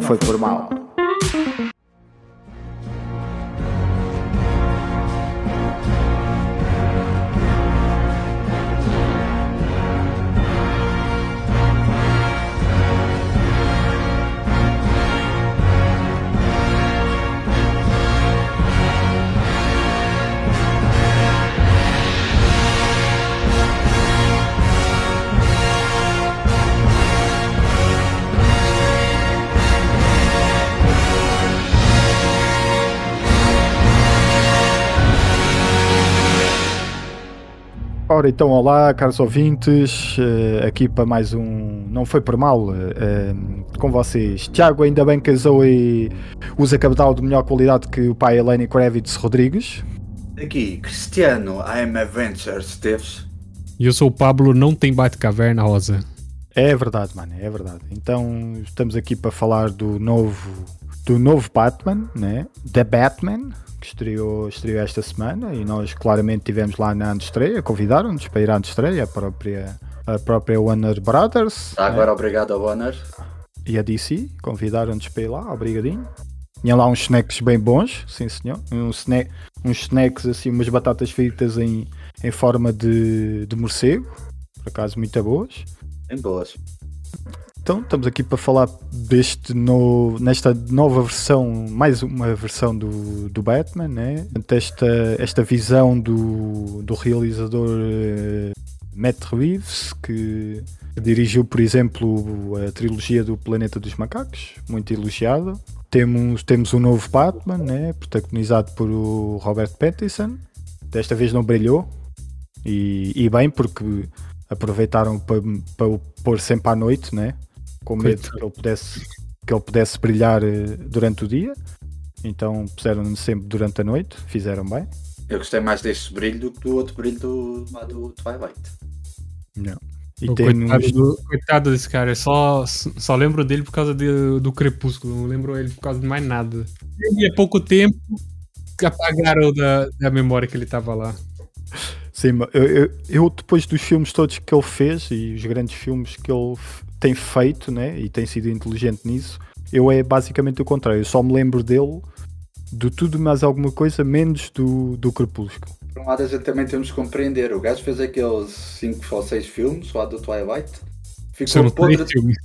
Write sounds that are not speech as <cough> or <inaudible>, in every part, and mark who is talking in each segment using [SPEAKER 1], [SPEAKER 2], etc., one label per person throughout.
[SPEAKER 1] não foi por mal. Ora, então, olá, caros ouvintes, uh, aqui para mais um Não Foi Por Mal, uh, com vocês. Tiago, ainda bem que a Zoe usa cabedal de melhor qualidade que o pai Eleni Kravitz Rodrigues.
[SPEAKER 2] Aqui, Cristiano, I'm Adventure, Steves.
[SPEAKER 3] E eu sou o Pablo, não tem bate-caverna rosa.
[SPEAKER 1] É verdade, mano, é verdade. Então, estamos aqui para falar do novo, do novo Batman, né? The Batman, que estreou, estreou esta semana e nós claramente tivemos lá na estreia, convidaram-nos para ir à estreia, a própria, a própria Warner Brothers.
[SPEAKER 2] Tá, agora né? obrigado a Warner.
[SPEAKER 1] E a DC, convidaram-nos para ir lá, obrigadinho. Tinha lá uns snacks bem bons, sim senhor. Um snack, uns snacks assim, umas batatas fritas em, em forma de, de morcego, por acaso muito boas.
[SPEAKER 2] Bem boas.
[SPEAKER 1] Então, estamos aqui para falar deste novo, nesta nova versão, mais uma versão do, do Batman, né? esta, esta visão do, do realizador uh, Matt Reeves, que dirigiu, por exemplo, a trilogia do Planeta dos Macacos, muito elogiada. Temos, temos um novo Batman, né? protagonizado por o Robert Pattinson. Desta vez não brilhou, e, e bem, porque aproveitaram para, para o pôr sempre à noite, né? Com medo que ele pudesse, que ele pudesse brilhar eh, durante o dia. Então puseram-no sempre durante a noite, fizeram bem.
[SPEAKER 2] Eu gostei mais deste brilho do que do outro brilho do, do Twilight.
[SPEAKER 1] Não.
[SPEAKER 3] E o tem coitado, uns... do, coitado desse cara, só, só lembro dele por causa de, do Crepúsculo, não lembro ele por causa de mais nada. E há pouco tempo apagaram da, da memória que ele estava lá.
[SPEAKER 1] Sim, eu, eu, eu, depois dos filmes todos que ele fez e os grandes filmes que ele tem feito né, e tem sido inteligente nisso, eu é basicamente o contrário. Eu só me lembro dele de tudo mais alguma coisa, menos do, do Crepúsculo.
[SPEAKER 2] Por um lado, a gente também temos que compreender. O gajo fez aqueles 5 ou 6 filmes lá do Twilight.
[SPEAKER 3] Ficou foram podre... três filmes.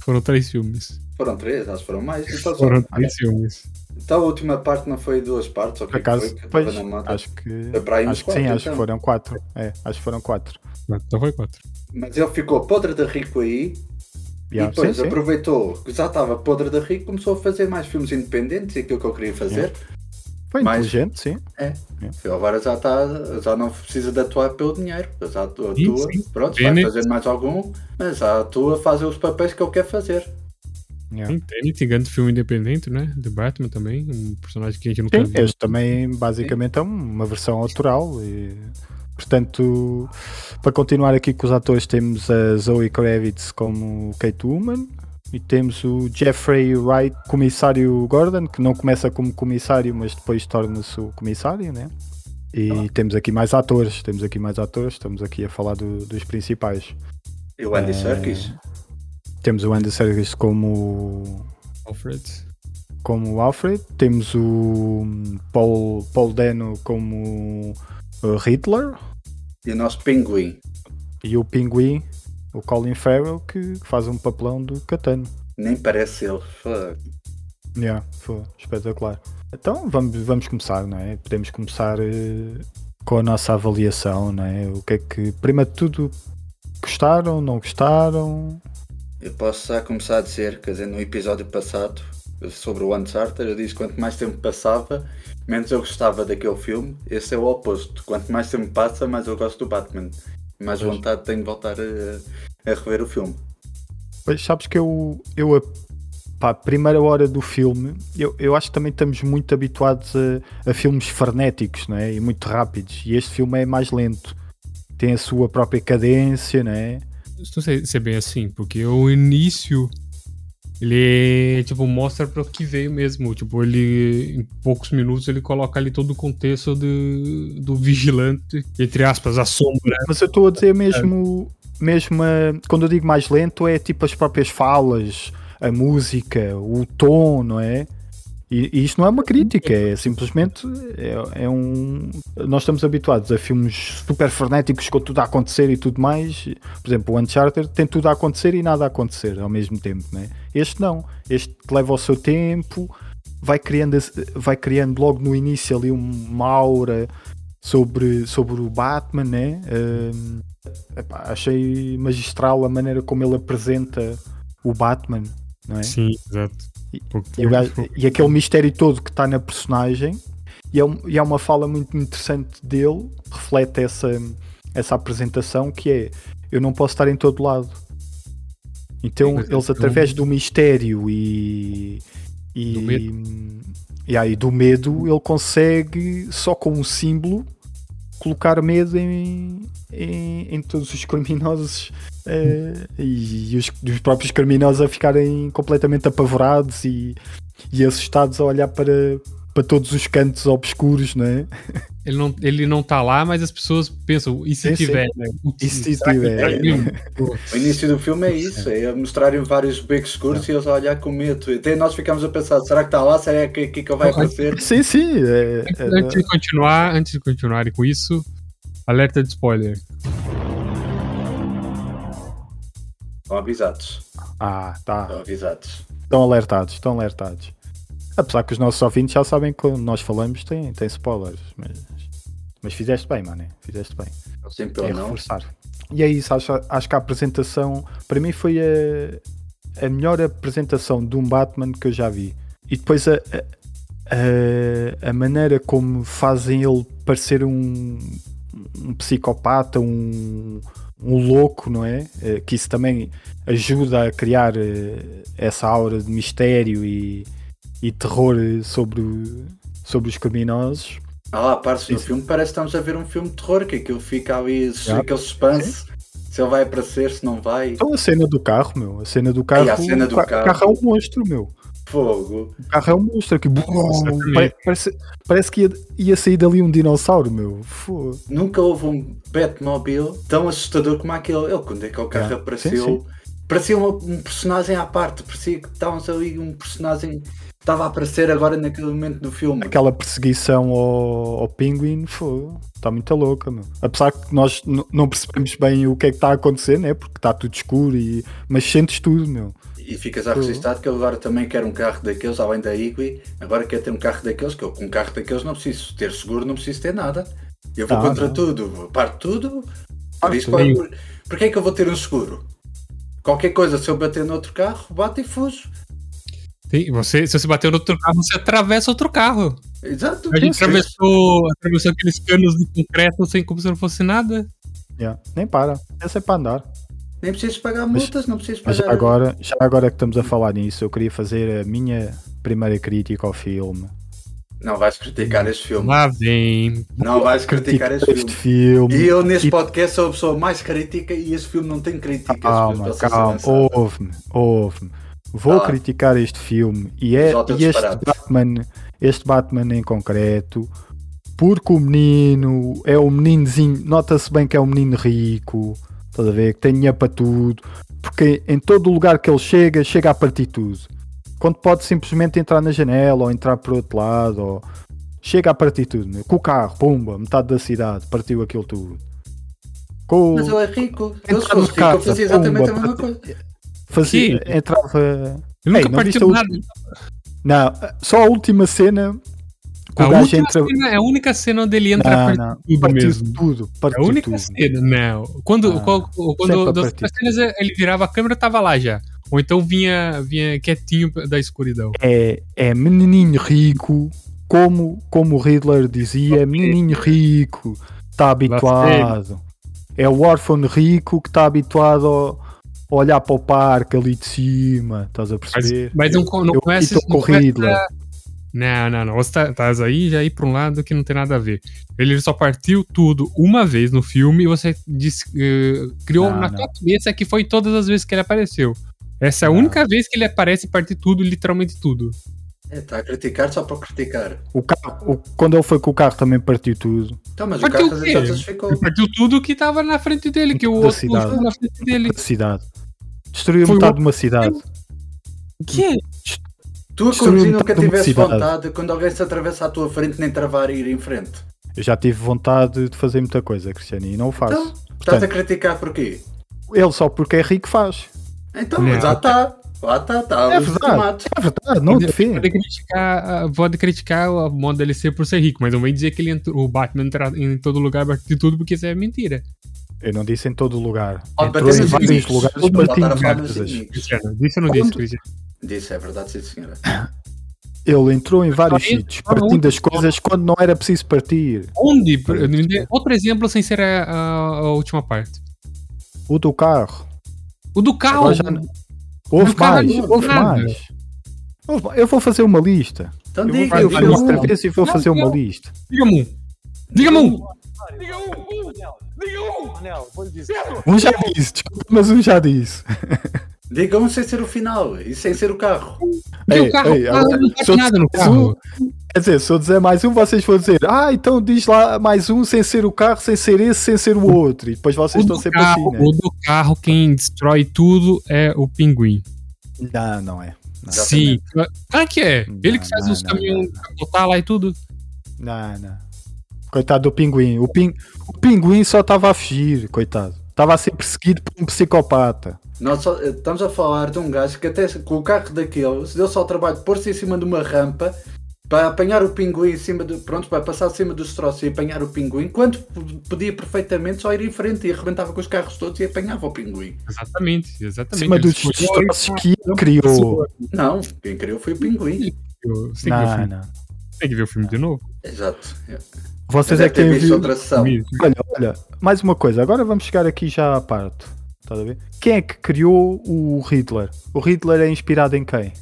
[SPEAKER 3] Foram três filmes.
[SPEAKER 2] Foram três, acho que foram mais.
[SPEAKER 3] Então, foram três filmes.
[SPEAKER 2] Então a última parte não foi duas partes? Que
[SPEAKER 1] acaso,
[SPEAKER 2] foi, que
[SPEAKER 1] pois, acho que, acho que sim, então. acho que foram quatro. É, acho que foram quatro.
[SPEAKER 3] Então foi quatro.
[SPEAKER 2] Mas ele ficou podre de rico aí Yeah, e depois sim, aproveitou que já estava podre de rico começou a fazer mais filmes independentes e aquilo que eu queria fazer. Yeah.
[SPEAKER 1] Foi mais... inteligente, sim.
[SPEAKER 2] É. Yeah. Agora já está, já não precisa de atuar pelo dinheiro. Já atua, sim, sim. pronto, vai fazer mais algum, mas já atua a fazer os papéis que eu quero fazer.
[SPEAKER 3] Yeah. Tenet, grande filme independente, né? The Batman também, um personagem que a gente não
[SPEAKER 1] Sim, este também basicamente é uma versão autoral e Portanto, para continuar aqui com os atores, temos a Zoe Kravitz como Kate Woman e temos o Jeffrey Wright, comissário Gordon, que não começa como comissário, mas depois torna-se o comissário, né? E ah. temos aqui mais atores, temos aqui mais atores, estamos aqui a falar do, dos principais.
[SPEAKER 2] E o Andy uh, Serkis?
[SPEAKER 1] Temos o Andy Serkis como
[SPEAKER 3] Alfred.
[SPEAKER 1] Como Alfred, temos o Paul, Paul Dano como Hitler,
[SPEAKER 2] e o nosso pinguim.
[SPEAKER 1] E o pinguim, o Colin Farrell, que faz um papelão do Catano.
[SPEAKER 2] Nem parece ele. Fuck.
[SPEAKER 1] Yeah, foi espetacular. Então vamos, vamos começar, não é? Podemos começar uh, com a nossa avaliação, não é? O que é que, primeiro de tudo, gostaram, não gostaram?
[SPEAKER 2] Eu posso já começar a dizer, quer dizer, no episódio passado sobre o Uncharted, eu disse quanto mais tempo passava, menos eu gostava daquele filme. Esse é o oposto. Quanto mais tempo passa, mais eu gosto do Batman. Mais pois. vontade tenho de voltar a, a, rever o filme.
[SPEAKER 1] Pois sabes que eu, eu pá, primeira hora do filme, eu, eu acho que também estamos muito habituados a, a filmes frenéticos não é? e muito rápidos. E este filme é mais lento. Tem a sua própria cadência, não é?
[SPEAKER 3] Não sei se é bem assim, porque o início ele, tipo, mostra para o que veio mesmo. Tipo, ele, em poucos minutos, ele coloca ali todo o contexto do, do vigilante, entre aspas, a sombra.
[SPEAKER 1] Mas eu estou a dizer mesmo, mesmo a, quando eu digo mais lento, é tipo as próprias falas, a música, o tom, não é? E, e isto não é uma crítica, é simplesmente é, é, um. Nós estamos habituados a filmes super frenéticos com tudo a acontecer e tudo mais. Por exemplo, o Uncharted tem tudo a acontecer e nada a acontecer ao mesmo tempo, né? Este não. Este leva o seu tempo, vai criando, vai criando logo no início ali uma aura sobre, sobre o Batman, né? Um, epá, achei magistral a maneira como ele apresenta o Batman, não é?
[SPEAKER 3] Sim, exato.
[SPEAKER 1] E, e, gajo, e, aquele mistério todo que está na personagem, e é, e é, uma fala muito interessante dele, reflete essa, essa apresentação que é eu não posso estar em todo lado. Então eles através do mistério e, e, do medo. e aí do medo ele consegue só com um símbolo colocar medo em, em, em todos os criminosos uh, e, e os, os, próprios criminosos a ficarem completamente apavorados e, e assustados a olhar para, para todos os cantos obscuros, não é?
[SPEAKER 3] Ele não, ele não tá lá, mas as pessoas pensam, e se sim, tiver? Sim. Né?
[SPEAKER 1] E se tiver?
[SPEAKER 2] o início do filme é isso, é mostrarem vários becos escuros e eles a olhar com medo. Até nós ficamos a pensar, será que está lá? Será que, que, que vai aparecer?
[SPEAKER 1] Sim, sim. É,
[SPEAKER 3] é, antes, de continuar, antes de continuar com isso, alerta de spoiler.
[SPEAKER 2] Estão avisados.
[SPEAKER 1] Ah, tá.
[SPEAKER 2] Estão avisados.
[SPEAKER 1] Estão alertados, estão alertados. Apesar que os nossos ouvintes já sabem que quando nós falamos tem, tem spoilers, mas, mas fizeste bem, mano. Fizeste bem.
[SPEAKER 2] Sempre é
[SPEAKER 1] não. reforçar. E é isso, acho, acho que a apresentação, para mim, foi a, a melhor apresentação de um Batman que eu já vi. E depois a, a, a maneira como fazem ele parecer um, um psicopata, um, um louco, não é? Eh, que isso também ajuda a criar eh, essa aura de mistério e, e terror sobre, sobre os criminosos.
[SPEAKER 2] Ah lá, parte do filme parece que estamos a ver um filme de terror, que aquilo fica ali, yeah. aquele suspense. Sim. Se ele vai aparecer, se não vai.
[SPEAKER 1] Então a cena do carro, meu. A cena do carro.
[SPEAKER 2] a cena do
[SPEAKER 1] o
[SPEAKER 2] carro.
[SPEAKER 1] carro é um monstro, meu.
[SPEAKER 2] Fogo.
[SPEAKER 1] O carro é um monstro aqui. Parece, parece que ia, ia sair dali um dinossauro, meu. Fogo.
[SPEAKER 2] Nunca houve um Batmobile tão assustador como aquele. Ele, quando é que o carro yeah. apareceu, sim, sim. Parecia um, um, personagem à parte. Parecia que estávamos ali um personagem estava a aparecer agora naquele momento do filme.
[SPEAKER 1] Aquela perseguição ao, ao Penguin está muito louca, meu. Apesar que nós não percebemos bem o que é que está a acontecer, né? Porque está tudo escuro, e... mas sentes tudo, meu.
[SPEAKER 2] E ficas a registrar que ele agora também quer um carro daqueles, além da Igui, agora quer ter um carro daqueles, que eu com um carro daqueles não preciso ter seguro, não preciso ter nada. Eu vou contra não. tudo, parto tudo. Por isso, por, por que é que eu vou ter um seguro? Qualquer coisa, se eu bater no outro carro, bato e fujo.
[SPEAKER 3] Sim, você, se você bater no outro carro, você atravessa outro carro.
[SPEAKER 2] Exato.
[SPEAKER 3] A gente atravessou, atravessou aqueles canos de concreto sem como se não fosse nada.
[SPEAKER 1] Yeah, nem para. Essa é para andar.
[SPEAKER 2] Nem precisas pagar multas, mas, não precisas pagar.
[SPEAKER 1] Mas agora, já agora que estamos a falar nisso, eu queria fazer a minha primeira crítica ao filme.
[SPEAKER 2] Não vais criticar este filme.
[SPEAKER 3] Lá vem.
[SPEAKER 2] Não vais criticar este, este filme. filme. E eu neste e... podcast sou a pessoa mais crítica e este filme não tem críticas.
[SPEAKER 1] Calma, calma, ouve-me, ouve-me. Vou ah, criticar este filme e, é, e este Batman, este Batman em concreto, porque o menino é um meninozinho, nota-se bem que é um menino rico, Estás a ver? Que tem dinheiro para tudo. Porque em todo o lugar que ele chega, chega a partir tudo. Quando pode simplesmente entrar na janela ou entrar por outro lado. Ou... Chega a partir tudo. Meu. Com o carro, pumba, metade da cidade, partiu aquilo tudo.
[SPEAKER 2] Com... Mas ele é rico. Se fosse rico, fazia exatamente pumba, a mesma coisa.
[SPEAKER 1] Fazia, entrava.
[SPEAKER 3] Nunca Ei, partiu nada.
[SPEAKER 1] Não, só a última cena
[SPEAKER 3] a, única entra... cena, é a única cena onde ele entra
[SPEAKER 1] não, não. tudo partiu mesmo. Tudo,
[SPEAKER 3] partiu é a única
[SPEAKER 1] tudo.
[SPEAKER 3] cena, não. Quando, ah, quando, quando das cenas ele virava a câmera, tava lá já. Ou então vinha, vinha quietinho da escuridão.
[SPEAKER 1] É, é menininho rico, como, como o Riddler dizia, okay. menininho rico, está habituado. É o órfão rico que está habituado a olhar para o parque ali de cima, estás a perceber?
[SPEAKER 3] Mas, mas não, não, eu, conhece, não, conhece, não, não, não. Você tá, tá aí já ir pra um lado que não tem nada a ver. Ele só partiu tudo uma vez no filme e você disse, uh, criou não, na não. tua cabeça que foi todas as vezes que ele apareceu. Essa é a única vez que ele aparece e parte tudo, literalmente tudo.
[SPEAKER 2] É, tá a criticar só para criticar.
[SPEAKER 1] O carro, o, quando ele foi com o carro também partiu tudo.
[SPEAKER 2] Então, mas partiu o carro o ficou.
[SPEAKER 3] Partiu tudo que estava na frente dele, que o outro
[SPEAKER 1] cidade.
[SPEAKER 3] na frente dele.
[SPEAKER 1] Da cidade. Destruiu foi metade o... de uma cidade.
[SPEAKER 3] quê?
[SPEAKER 2] Tu a conduzir nunca tivesse vontade quando alguém se atravessa à tua frente nem travar e ir em frente.
[SPEAKER 1] Eu já tive vontade de fazer muita coisa, Cristiano, e não o faço.
[SPEAKER 2] Então, estás a
[SPEAKER 1] Portanto,
[SPEAKER 2] criticar porquê?
[SPEAKER 1] ele só porque é rico faz.
[SPEAKER 2] Então,
[SPEAKER 3] Não.
[SPEAKER 2] já está. Lá está, está.
[SPEAKER 1] É
[SPEAKER 2] tomates.
[SPEAKER 1] É verdade, não
[SPEAKER 3] Pode, pode criticar, ah, pode criticar o modo dele ser por ser rico, mas não vem dizer que ele entrou, o Batman entra em todo lugar de tudo, porque isso é mentira.
[SPEAKER 1] Eu não disse em todo lugar.
[SPEAKER 2] Pode
[SPEAKER 1] Entrou
[SPEAKER 2] bater
[SPEAKER 1] em vários lugares
[SPEAKER 2] inimigos.
[SPEAKER 3] Cristiano, disse ou não disse, Cristiano?
[SPEAKER 2] Disse, é verdade, sim senhora. <laughs>
[SPEAKER 1] Ele entrou em vários sítios, partindo das coisas quando não era preciso partir.
[SPEAKER 3] Onde? Outro exemplo sem ser a, a- a última parte.
[SPEAKER 1] O do carro.
[SPEAKER 3] O do carro.
[SPEAKER 1] Já- Houve mais, houve mais. Eu vou fazer uma lista.
[SPEAKER 2] Então
[SPEAKER 1] Eu vou
[SPEAKER 2] diga,
[SPEAKER 1] fazer
[SPEAKER 2] o filme.
[SPEAKER 1] outra vez e vou
[SPEAKER 3] Não,
[SPEAKER 1] fazer uma lista.
[SPEAKER 3] Diga-me um. Diga-me um.
[SPEAKER 4] Manel, vou lhe dizer.
[SPEAKER 1] Um já disse, desculpa, mas um já disse. <laughs>
[SPEAKER 2] Diga um sem ser o final e sem ser o carro.
[SPEAKER 1] Ei,
[SPEAKER 3] o carro?
[SPEAKER 1] ei,
[SPEAKER 3] Ah,
[SPEAKER 1] agora-
[SPEAKER 3] não faz
[SPEAKER 1] se eu
[SPEAKER 3] nada no carro.
[SPEAKER 1] um- Quer dizer, se eu dizer mais um, vocês vão dizer, ah, então diz lá mais um sem ser o carro, sem ser esse, sem ser o outro. E depois vocês
[SPEAKER 3] O
[SPEAKER 1] estão sempre
[SPEAKER 3] carro,
[SPEAKER 1] assim, né?
[SPEAKER 3] o do carro, quem destrói tudo é o pinguim.
[SPEAKER 1] Não, não é. Não,
[SPEAKER 3] Sim. Ah, que é? Ele que
[SPEAKER 1] Não,
[SPEAKER 3] faz
[SPEAKER 1] não,
[SPEAKER 3] os
[SPEAKER 1] não,
[SPEAKER 3] caminhões
[SPEAKER 1] não,
[SPEAKER 3] botar lá e tudo.
[SPEAKER 1] não, não. Coitado do pinguim. O, pin... o pinguim só estava a fugir, coitado. Estava a ser perseguido por um psicopata.
[SPEAKER 2] Nós só- estamos a falar de um gajo que até com o carro daquele se deu só o trabalho de pôr-se em cima de uma rampa para apanhar o pinguim em cima de. Pronto, para passar em cima dos troços e apanhar o pinguim, enquanto podia perfeitamente só ir em frente e arrebentava com os carros todos e apanhava o pinguim.
[SPEAKER 3] Exatamente,
[SPEAKER 1] Em
[SPEAKER 3] exatamente.
[SPEAKER 1] cima dos destroços que ele criou.
[SPEAKER 2] Não, quem criou foi o pinguim.
[SPEAKER 3] O
[SPEAKER 1] Não, não.
[SPEAKER 3] Tem que ver o filme de novo?
[SPEAKER 2] Exato.
[SPEAKER 1] Vocês é
[SPEAKER 2] é
[SPEAKER 1] que têm
[SPEAKER 2] visto outra sessão.
[SPEAKER 1] Olha, olha, mais uma coisa. Agora vamos chegar aqui já à parte. Estás a ver? Quem é que criou o Hitler? O Hitler é inspirado em quem?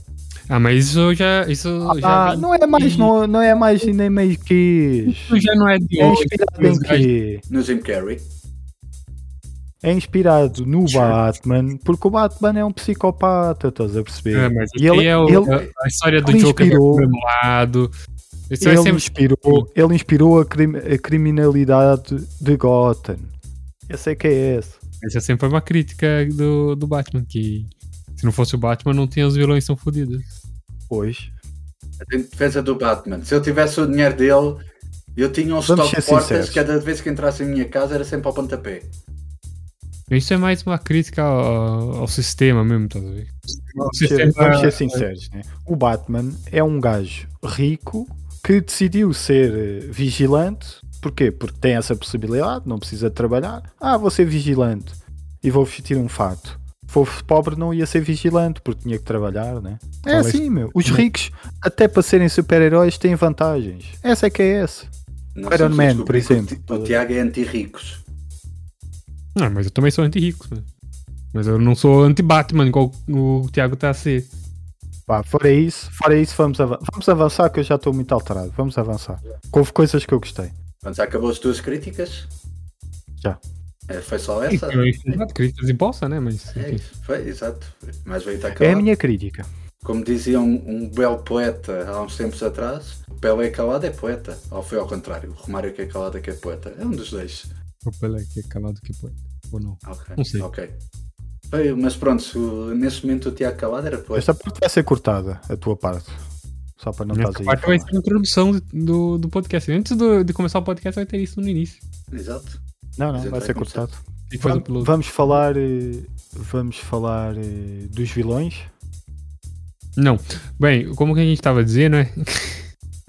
[SPEAKER 3] Ah, mas isso já. Isso já
[SPEAKER 1] Ah,
[SPEAKER 3] vem-
[SPEAKER 1] não é mais, não, não é mais nem meio que
[SPEAKER 3] Isso já não é de
[SPEAKER 1] É
[SPEAKER 3] hoje.
[SPEAKER 1] inspirado em
[SPEAKER 3] Os gajos-
[SPEAKER 1] quê?
[SPEAKER 2] No Jim Carrey.
[SPEAKER 1] É inspirado no Batman, porque o Batman é um psicopata, estás a perceber?
[SPEAKER 3] É, mas
[SPEAKER 1] E ele,
[SPEAKER 3] é o-
[SPEAKER 1] ele,
[SPEAKER 3] a- a história do Joker
[SPEAKER 1] inspirou-
[SPEAKER 3] do mesmo lado. Isso
[SPEAKER 1] ele
[SPEAKER 3] sempre.
[SPEAKER 1] inspirou, ele inspirou a, crim- a criminalidade de Gotham. Esse é que é esse.
[SPEAKER 3] Essa sempre foi uma crítica do, do Batman, que se não fosse o Batman, não tinha os vilões tão fodidos.
[SPEAKER 1] Pois.
[SPEAKER 2] Em defesa do Batman. Se eu tivesse o dinheiro dele, eu tinha um
[SPEAKER 1] Vamos
[SPEAKER 2] estoque de portas
[SPEAKER 1] sinceros.
[SPEAKER 2] cada vez que entrasse em minha casa era sempre ao pontapé.
[SPEAKER 3] Isso é mais uma crítica ao, ao sistema mesmo, tá vendo? O
[SPEAKER 1] Vamos ser,
[SPEAKER 3] sistema-
[SPEAKER 1] vamos ser sinceros, né? O Batman é um gajo rico que decidiu ser eh, vigilante. Porquê? Porque tem essa possibilidade, não precisa trabalhar. Ah, vou ser vigilante e vou vestir um fato. Se fosse pobre, não ia ser vigilante porque tinha que trabalhar, né? É
[SPEAKER 3] Talvez-
[SPEAKER 1] assim, meu. Os ricos, até para serem super-heróis, têm vantagens. Essa é que é essa.
[SPEAKER 2] Não
[SPEAKER 1] Iron Man, por
[SPEAKER 2] que
[SPEAKER 1] exemplo.
[SPEAKER 2] O, Ti- o Tiago é anti-ricos.
[SPEAKER 3] Não, mas eu também sou anti-rico. né? Mas eu não sou anti-Batman, igual o Thiago tá a ser.
[SPEAKER 1] Pá, fora isso, fora isso vamos, ava- vamos avançar que eu já estou muito alterado. Vamos avançar. Houve coisas que eu gostei.
[SPEAKER 2] Quando já acabou as tuas críticas?
[SPEAKER 1] Já.
[SPEAKER 2] É, foi só essa?
[SPEAKER 3] infinidade de críticas imposta, né? Mas.
[SPEAKER 2] É foi, exato. Mas veio a
[SPEAKER 1] É
[SPEAKER 2] acabar.
[SPEAKER 1] a minha crítica.
[SPEAKER 2] Como dizia um, um belo poeta há uns tempos atrás, o Pelé calado é poeta. Ou foi ao contrário, o Romário que é calado é que é poeta. É um dos dois.
[SPEAKER 3] O Pelé que é calado que pode. Ou não.
[SPEAKER 2] Ok.
[SPEAKER 3] Não sei.
[SPEAKER 2] Ok. Mas pronto, nesse momento o Tiago Calado era poeta.
[SPEAKER 1] Esta parte vai ser cortada, a tua parte. Só para não
[SPEAKER 3] Essa
[SPEAKER 1] estás aí. a
[SPEAKER 3] parte vai ser a introdução do, do podcast. Antes do- de começar o podcast, vai ter isso no início.
[SPEAKER 2] Exato.
[SPEAKER 1] Não, não, vai ser cortado.
[SPEAKER 3] E
[SPEAKER 1] Vamos, vamos falar. eh, Vamos falar eh, dos vilões.
[SPEAKER 3] Não. Bem, como que a gente tava dizendo, né?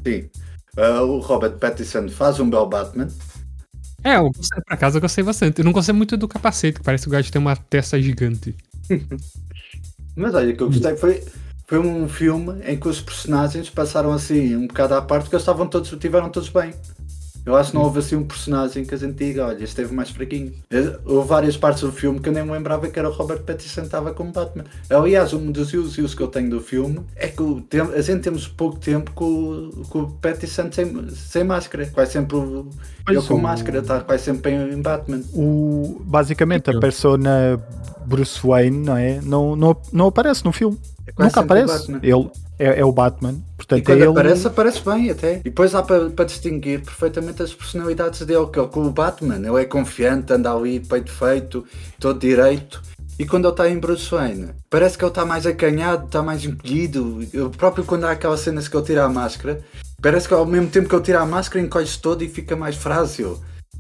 [SPEAKER 2] Sim. Ah, o Robert Pattinson faz um belo Batman.
[SPEAKER 3] É, eu gostei, por acaso eu gostei bastante. Eu não gostei muito do capacete, que parece que o gajo tem uma testa gigante. <laughs>
[SPEAKER 2] Mas olha, o que eu gostei foi, foi um filme em que os personagens passaram assim um bocado à parte porque eles estavam todos, estiveram todos bem. Eu acho que não houve assim um personagem que a gente diga, olha, este esteve mais fraquinho. Houve várias partes do filme que eu nem me lembrava que era o Robert Pattinson que estava como Batman. Aliás, um dos elogios que eu tenho do filme é que o tem- a gente temos pouco tempo com, o- com o Pattinson sem, sem máscara. Quase sempre o- ele com
[SPEAKER 1] o-
[SPEAKER 2] máscara, está quase sempre em, em Batman.
[SPEAKER 1] O, basicamente, a
[SPEAKER 3] Eu-
[SPEAKER 1] persona Bruce Wayne não, é? não, não, não aparece no filme.
[SPEAKER 2] É
[SPEAKER 1] Nunca aparece.
[SPEAKER 2] Batman.
[SPEAKER 1] Ele é, é o Batman.
[SPEAKER 2] E
[SPEAKER 1] Portanto, é
[SPEAKER 2] quando
[SPEAKER 1] ele.
[SPEAKER 2] aparece, aparece bem até. E depois há para, para distinguir perfeitamente as personalidades dele, que é com o Batman. Ele é confiante, anda ali, peito feito, todo direito. e quando ele está em Bruce Wayne, parece que ele está mais acanhado, está mais encolhido. Eu próprio quando há aquela cena que ele tira a máscara, parece que ao mesmo tempo que ele tira a máscara encolhe-se todo e fica mais frágil.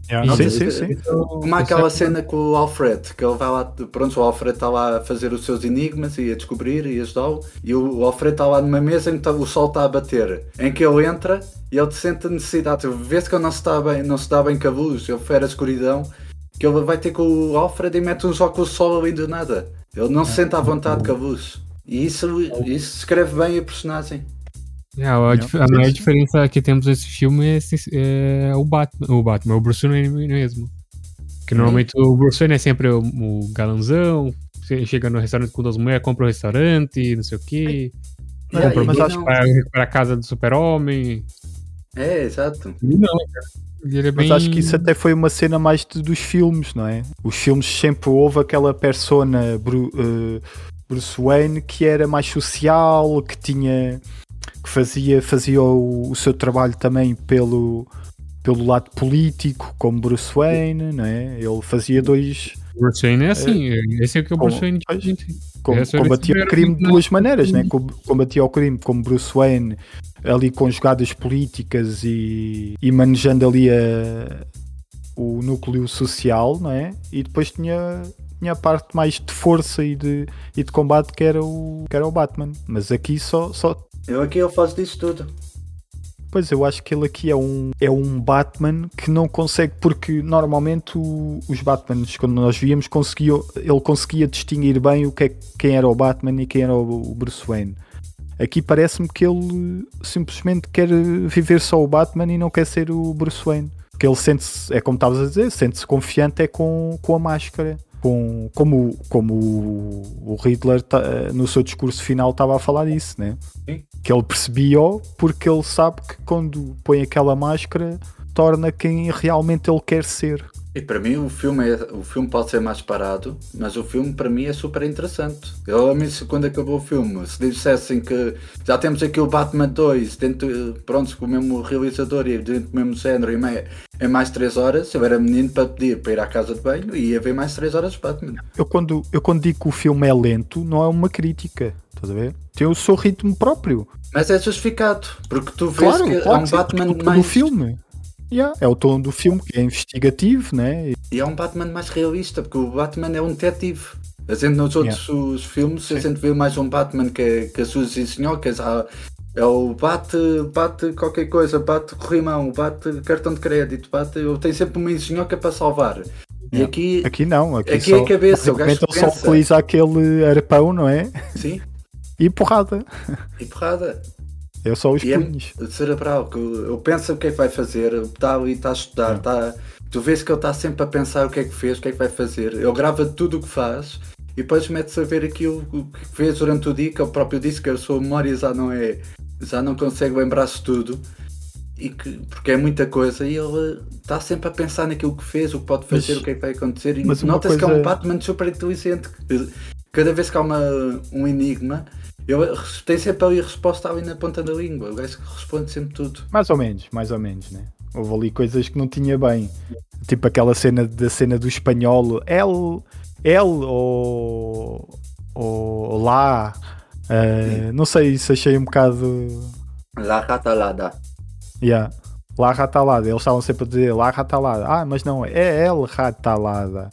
[SPEAKER 1] Yeah, sim, sim, sim.
[SPEAKER 2] Como há aquela cena com o Alfred, que ele vai lá, pronto, o Alfred está lá a fazer os seus enigmas e a descobrir e ajudá-lo, e o Alfred está lá numa mesa em que tá, o sol está a bater, em que ele entra e ele sente a necessidade, vê-se que ele não se, está bem, não se dá bem com a luz, ele fere a escuridão, que ele vai ter com o Alfred e mete uns óculos de sol ali do nada. Ele não se sente à vontade com a luz. E isso, isso escreve bem a personagem.
[SPEAKER 3] Yeah, a, a, a maior diferença que temos nesse filme é, é, o Batman, o Batman, o Bruce Wayne mesmo. Que normalmente o Bruce Wayne é sempre o, o galanzão, chega no restaurante com duas mulheres, compra o um restaurante, não sei o quê. É, compra mas acho... para recuperar a casa do super-homem.
[SPEAKER 2] É, exato.
[SPEAKER 3] Ele não, ele é bem...
[SPEAKER 1] Mas acho que isso até foi uma cena mais de, dos filmes, não é? Os filmes sempre houve aquela persona Bru, uh, Bruce Wayne que era mais social, que tinha que fazia, fazia o, o, seu trabalho também pelo, pelo lado político, como Bruce Wayne, não é? Ele fazia dois.
[SPEAKER 3] Bruce Wayne é assim, é, esse é que o Bruce Wayne.
[SPEAKER 1] Com, combatia o crime de duas maneiras, né? combatia o crime como Bruce Wayne, ali com jogadas políticas e, e manejando ali a, o núcleo social, não é? E depois tinha tinha a parte mais de força e de, e de combate que era, o, que era o Batman. Mas aqui só, só
[SPEAKER 2] eu aqui eu faço disso tudo.
[SPEAKER 1] Pois eu acho que ele aqui é um, é um Batman que não consegue, porque normalmente o, os Batmans, quando nós víamos, conseguia, ele conseguia distinguir bem o que é, quem era o Batman e quem era o, o Bruce Wayne. Aqui parece-me que ele simplesmente quer viver só o Batman e não quer ser o Bruce Wayne. Porque ele sente-se, é como estavas a dizer, sente-se confiante é com, com a máscara com, como, como o, Hitler tá, no seu discurso final estava a falar disso, né?
[SPEAKER 2] Sim.
[SPEAKER 1] que ele percebia porque ele sabe que quando põe aquela máscara torna quem realmente ele quer ser.
[SPEAKER 2] E para mim o filme, é, o filme pode ser mais parado, mas o filme para mim é super interessante. Eu amo isso quando acabou o filme. Se dissessem que já temos aqui o Batman 2, dentro, pronto, com o mesmo realizador e dentro do mesmo género, em, meia, em mais 3 horas, eu era menino para pedir para ir à casa de banho e ia ver mais 3 horas de Batman.
[SPEAKER 1] Eu quando, eu quando digo que o filme é lento, não é uma crítica, estás a ver? Tem o seu ritmo próprio.
[SPEAKER 2] Mas é justificado, porque tu vês
[SPEAKER 1] claro,
[SPEAKER 2] que
[SPEAKER 1] claro,
[SPEAKER 2] há um Batman
[SPEAKER 1] mais. filme. Yeah, é o tom do filme que é investigativo, né?
[SPEAKER 2] E é um Batman mais realista, porque o Batman é um detetive. A gente nos outros yeah. os filmes, Sim. a gente vê mais um Batman que, é, que as suas engenhocas. É o bate, bate qualquer coisa, bate corrimão, bate cartão de crédito, bate. Eu tenho sempre uma engenhoca para salvar. E aqui,
[SPEAKER 1] aqui não, aqui,
[SPEAKER 2] aqui
[SPEAKER 1] só,
[SPEAKER 2] é a cabeça. O gajo
[SPEAKER 1] ele só utiliza aquele arpão, não é?
[SPEAKER 2] Sim.
[SPEAKER 1] E porrada.
[SPEAKER 2] E porrada.
[SPEAKER 1] É só os
[SPEAKER 2] é
[SPEAKER 1] punhos.
[SPEAKER 2] É cerebral, que eu penso o que é que vai fazer, está ali, está a estudar, está. Tu vês que ele está sempre a pensar o que é que fez, o que é que vai fazer. Ele grava tudo o que faz e depois mete-se a ver aquilo que fez durante o dia, que ele próprio disse que a sua memória já não é. já não consegue lembrar-se tudo. E que, porque é muita coisa e ele está sempre a pensar naquilo que fez, o que pode fazer, mas, o que é que vai acontecer. E nota-se coisa... que é um Batman super inteligente. Cada vez que há uma, um enigma, eu tenho sempre ali a resposta ali na ponta da língua. O gajo responde sempre tudo.
[SPEAKER 1] Mais ou menos, mais ou menos, né? Houve ali coisas que não tinha bem. Tipo aquela cena da cena do espanhol. El, el ou, ou lá. Uh, não sei se achei um bocado.
[SPEAKER 2] La ratalada.
[SPEAKER 1] Yeah. La ratalada. Eles estavam sempre a dizer La ratalada. Ah, mas não, é El ratalada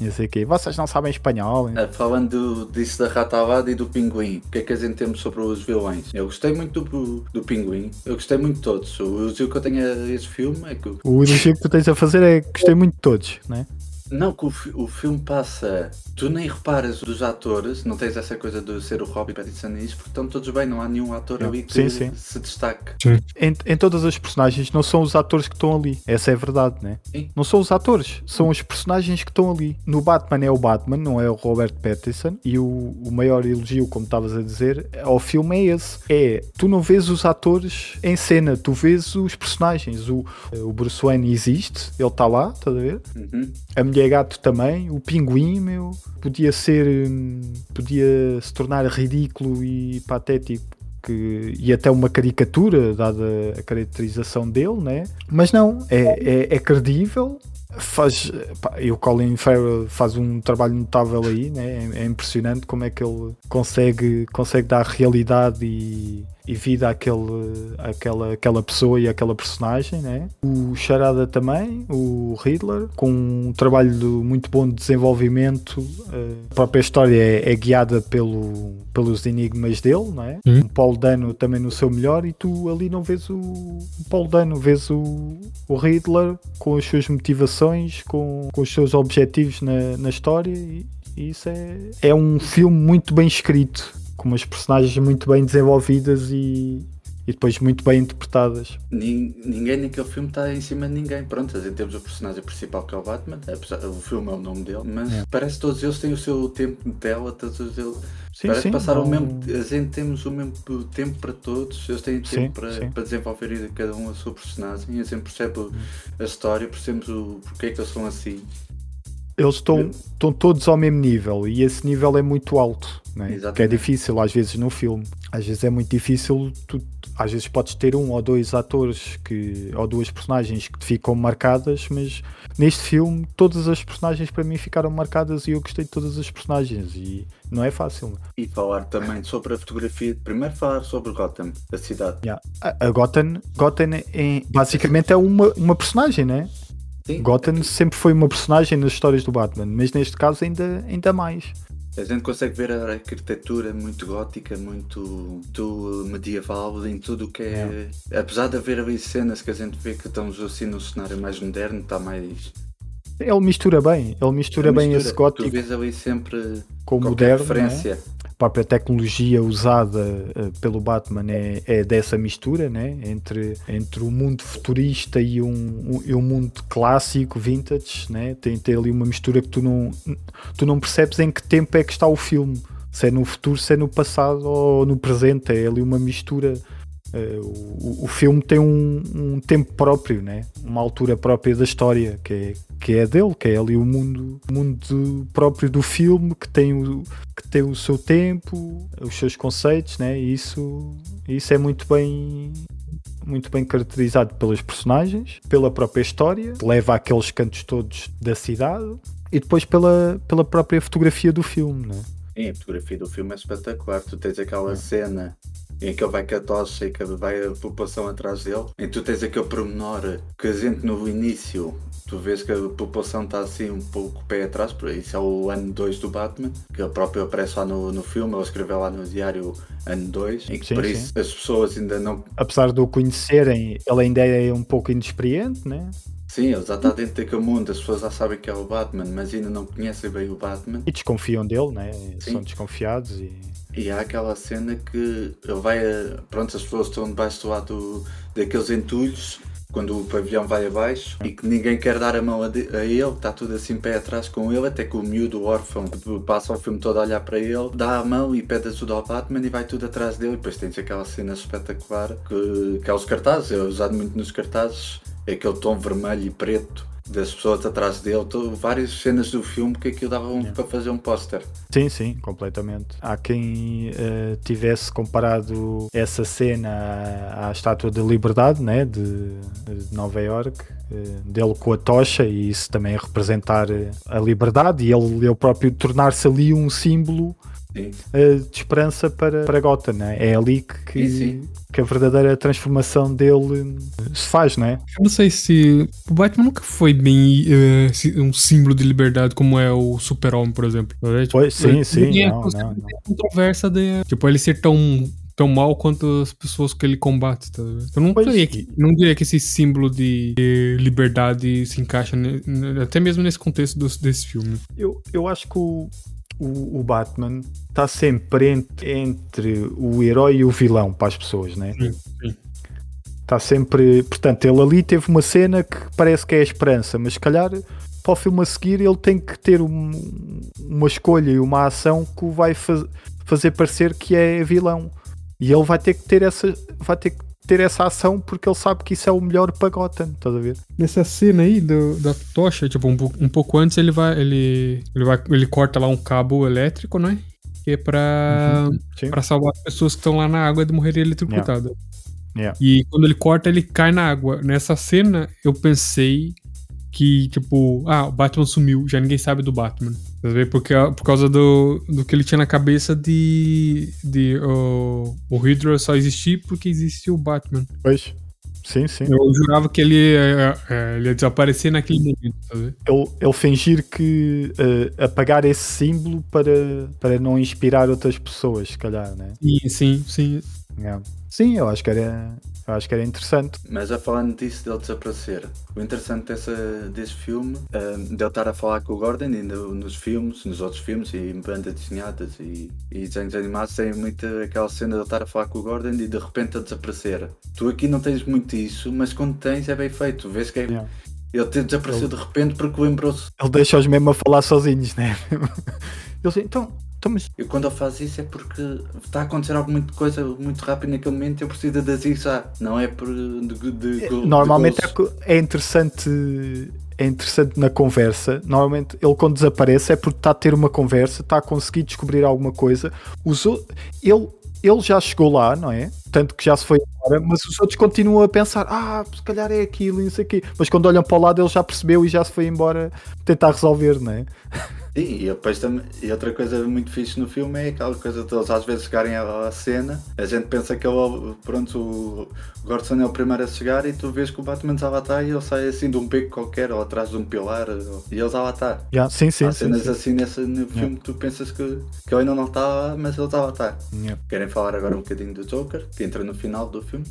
[SPEAKER 1] não sei o quê. Vocês não sabem espanhol.
[SPEAKER 2] É, falando disso da Ratavada e do Pinguim, o que é que a gente temos sobre os vilões? Eu gostei muito do, do Pinguim, eu gostei muito de todos. O elogio que eu tenho a esse filme é que.
[SPEAKER 1] O elogio que tu tens a fazer é que gostei muito de todos, não é?
[SPEAKER 2] Não, que o, o filme passa. Tu nem reparas dos atores, não tens essa coisa de ser o Robbie Pattinson nisso, porque estão todos bem, não há nenhum ator ali que sim, sim. se destaque.
[SPEAKER 1] Em, em, todas as personagens, não são os atores que estão ali, essa é a verdade, né? Sim. Não são os atores, são os personagens que estão ali. No Batman é o Batman, não é o Robert Pattinson, e o, o maior elogio, como estavas a dizer, ao filme é esse: é tu não vês os atores em cena, tu vês os personagens. O, o Bruce Wayne existe, ele está lá, estás a ver?
[SPEAKER 2] Uhum.
[SPEAKER 1] A mulher gato também, o pinguim, meu, podia ser. Hum, podia se tornar ridículo e patético. Que, e até uma caricatura, dada a caracterização dele, né? mas não, é, é, é credível. faz pá, e o Colin Farrell faz um trabalho notável aí né? é, é impressionante como é que ele consegue consegue dar realidade e, e vida àquele, àquela, àquela pessoa e àquela personagem né? o Charada também o Riddler com um trabalho de, muito bom de desenvolvimento a própria história é, é guiada pelo, pelos enigmas dele não é?
[SPEAKER 3] Uhum.
[SPEAKER 1] o Paul Dano também no seu melhor e tu ali não vês o, o Paul Dano vês o, o Riddler com as suas motivações, com, com os seus objetivos na, na história, e, e isso é, é um filme muito bem escrito, com umas personagens muito bem desenvolvidas e, e depois muito bem interpretadas.
[SPEAKER 2] Nin- Ninguém naquele filme está em cima de ninguém. Pronto, em termos o personagem principal que é o Batman, apesar, o filme é o nome dele, mas
[SPEAKER 1] É.
[SPEAKER 2] parece que todos eles têm o seu tempo de tela, todos eles.
[SPEAKER 1] Sim,
[SPEAKER 2] parece
[SPEAKER 1] sim,
[SPEAKER 2] que passaram o
[SPEAKER 1] não-
[SPEAKER 2] mesmo. A gente temos o mesmo tempo para todos, eles têm tempo
[SPEAKER 1] Sim,
[SPEAKER 2] para,
[SPEAKER 1] sim.
[SPEAKER 2] para desenvolver cada um a sua personagem, e a gente percebe o- a história, percebemos o porquê é que eles são assim.
[SPEAKER 1] Eles estão, estão todos ao mesmo nível e esse nível é muito alto, né? Que é difícil às vezes no filme. Às vezes é muito difícil, tu, às vezes podes ter um ou dois atores que, ou duas personagens que te ficam marcadas, mas neste filme todas as personagens para mim ficaram marcadas e eu gostei de todas as personagens e não é fácil. né?
[SPEAKER 2] E falar também sobre a fotografia, primeiro falar sobre Gotham, a cidade.
[SPEAKER 1] Yeah. A, a Gotham, Gotham é, basicamente é uma, uma personagem, né?
[SPEAKER 2] Sim,
[SPEAKER 1] Gotham sempre foi uma personagem nas histórias do Batman, mas neste caso ainda, ainda mais.
[SPEAKER 2] A gente consegue ver a arquitetura muito gótica, muito, muito medieval em tudo o que é. Apesar de haver ali cenas que a gente vê que estamos assim num cenário mais moderno, está mais.
[SPEAKER 1] Ele mistura bem, ele mistura bem
[SPEAKER 2] mistura.
[SPEAKER 1] esse gótico
[SPEAKER 2] Tu vês ali sempre
[SPEAKER 1] com moderno. né?
[SPEAKER 2] referência.
[SPEAKER 1] A própria tecnologia usada eh, pelo Batman é, é dessa mistura né? entre, entre o mundo futurista e um, um, e um mundo clássico, vintage. Né? Tem, tem ali uma mistura que tu não, tu não percebes em que tempo é que está o filme. Se é no futuro, se é no passado ou no presente. É ali uma mistura. Eh, o, o filme tem um, um tempo próprio, né? uma altura própria da história que é, que é dele, que é ali o mundo, mundo próprio do filme que tem o, que tem o seu tempo, os seus conceitos, né? e isso, isso é muito bem muito bem caracterizado pelos personagens, pela própria história, que leva àqueles cantos todos da cidade e depois pela, pela própria fotografia do filme. Né?
[SPEAKER 2] Sim, a fotografia do filme é espetacular. Tu tens aquela cena em que ele vai com a tocha e que vai a população atrás dele, em que tu tens aquele pormenor que a gente no início tu vês que a população está assim um pouco pé atrás, por isso é o ano 2 do Batman, que ele próprio aparece lá no, no filme, ele escreveu lá no diário ano 2, e que
[SPEAKER 1] Sim,
[SPEAKER 2] por
[SPEAKER 1] sim.
[SPEAKER 2] isso as pessoas ainda não.
[SPEAKER 1] Apesar de o conhecerem, ele ainda é um pouco inexperiente, né?
[SPEAKER 2] Sim, ele já está dentro daquele mundo, as pessoas já sabem que é o Batman, mas ainda não conhecem bem o Batman.
[SPEAKER 1] e desconfiam dele, né?
[SPEAKER 2] Sim.
[SPEAKER 1] são desconfiados e
[SPEAKER 2] E há aquela cena que ele vai a. Pronto, as pessoas estão debaixo do lado daqueles entulhos quando o pavilhão vai abaixo e que ninguém quer dar a mão a, de- a ele, está tudo assim pé atrás com ele, até que o miúdo, órfão, passa o filme todo a olhar para ele, dá a mão e pede ajuda ao Batman e vai tudo atrás dele. E depois tens aquela cena espetacular que, que é os cartazes, é usado muito nos cartazes, é aquele tom vermelho e preto das pessoas atrás dele, to- várias cenas do filme que aquilo dava um- para fazer um póster.
[SPEAKER 1] Sim, sim, completamente. Há quem eh, tivesse comparado essa cena à, à Estátua da Liberdade, né, de, de Nova York, eh, dele com a tocha, e isso também representar eh, a liberdade, e ele, ele próprio tornar-se ali um símbolo Eh, de esperança para, para Gotham. Né? É ali que, que,
[SPEAKER 2] Sim, sim.
[SPEAKER 1] que a verdadeira transformação dele eh, se faz, né?
[SPEAKER 3] Eu não sei se. O Batman nunca foi bem si- um símbolo de liberdade como é o Super-Homem, por exemplo. É, tipo,
[SPEAKER 1] Pois, sim,
[SPEAKER 3] ele-
[SPEAKER 1] sim,
[SPEAKER 3] ele é
[SPEAKER 1] não,
[SPEAKER 3] contra-
[SPEAKER 1] não, não.
[SPEAKER 3] controvérsia de. Tipo, ele ser tão. Tão mal quanto as pessoas que ele combate, tá? Eu não, diria que, não diria que esse símbolo de, de liberdade se encaixa ne- ne- até mesmo nesse contexto dos- desse filme.
[SPEAKER 1] Eu, eu acho que o, o, o Batman está sempre entre, entre o herói e o vilão para as pessoas, né?
[SPEAKER 3] Sim, sim.
[SPEAKER 1] Está sempre. Portanto, ele ali teve uma cena que parece que é a esperança, mas se calhar para o filme a seguir ele tem que ter um- uma escolha e uma ação que o vai faz- fazer parecer que é vilão. E ele vai ter que ter essa. Vai ter que ter essa ação porque ele sabe que isso é o melhor para Gotham, estás a ver?
[SPEAKER 3] Nessa cena aí do- da tocha, tipo, um, um pouco antes ele vai, ele, ele vai. Ele corta lá um cabo elétrico, né? Que é pra,
[SPEAKER 1] Sim.
[SPEAKER 3] pra salvar as pessoas que estão lá na água de morrer eletrocutadas.
[SPEAKER 1] Yeah.
[SPEAKER 3] E quando ele corta, ele cai na água. Nessa cena, eu pensei que, tipo, ah, o Batman sumiu, já ninguém sabe do Batman. Porque, por causa do, do que ele tinha na cabeça de, de uh, o Hydra só existir porque existe o Batman.
[SPEAKER 1] Pois. Sim, sim.
[SPEAKER 3] Eu jurava que ele ia, é, ele ia desaparecer naquele momento?
[SPEAKER 1] Ele, ele fingir que uh, apagar esse símbolo para, para não inspirar outras pessoas, se calhar, né?
[SPEAKER 3] Sim, sim, sim.
[SPEAKER 1] Yeah. Sim, eu acho que era, eu acho que era interessante.
[SPEAKER 2] Mas a falando disso dele desaparecer, o interessante desse, desse filme, um, de ele estar a falar com o Gordon e no, nos filmes, nos outros filmes e em bandas desenhadas e, e desenhos animados, tem muito aquela cena de ele estar a falar com o Gordon e de repente a desaparecer. Tu aqui não tens muito isso, mas quando tens é bem feito. Vês que é.
[SPEAKER 1] Yeah.
[SPEAKER 2] Ele ter desaparecido de repente porque lembrou-se.
[SPEAKER 1] Ele deixa-os mesmo a falar sozinhos, né? <laughs> Eles, então, então, mas
[SPEAKER 2] E quando ele faz isso é porque está a acontecer alguma coisa muito rápido naquele momento e eu preciso de avisar. Não é por. De, de, de
[SPEAKER 1] Normalmente é,
[SPEAKER 2] gozo.
[SPEAKER 1] co- é interessante é interessante na conversa. Normalmente ele quando desaparece é porque está a ter uma conversa, está a conseguir descobrir alguma coisa. Os o- ele, ele já chegou lá, não é? Tanto que já se foi embora, mas os outros continuam a pensar, ah, se calhar é aquilo e não sei o quê. Mas quando olham para o lado ele já percebeu e já se foi embora tentar resolver, não é?
[SPEAKER 2] Sim, e depois também, e outra coisa muito fixe no filme é aquela coisa de eles às vezes chegarem à, cena, a gente pensa que ele, pronto, o Gordon é o primeiro a chegar e tu vês que o Batman já lá está e ele sai assim de um beco qualquer ou atrás de um pilar ou- e ele já lá está.
[SPEAKER 1] Já, sim, sim,
[SPEAKER 2] Há
[SPEAKER 1] sim,
[SPEAKER 2] cenas
[SPEAKER 1] sim.
[SPEAKER 2] assim nesse, no filme que tu pensas que, que ele ainda não está, mas ele já lá está.
[SPEAKER 1] Yeah.
[SPEAKER 2] Querem falar agora um bocadinho do Joker, que entra no final do filme?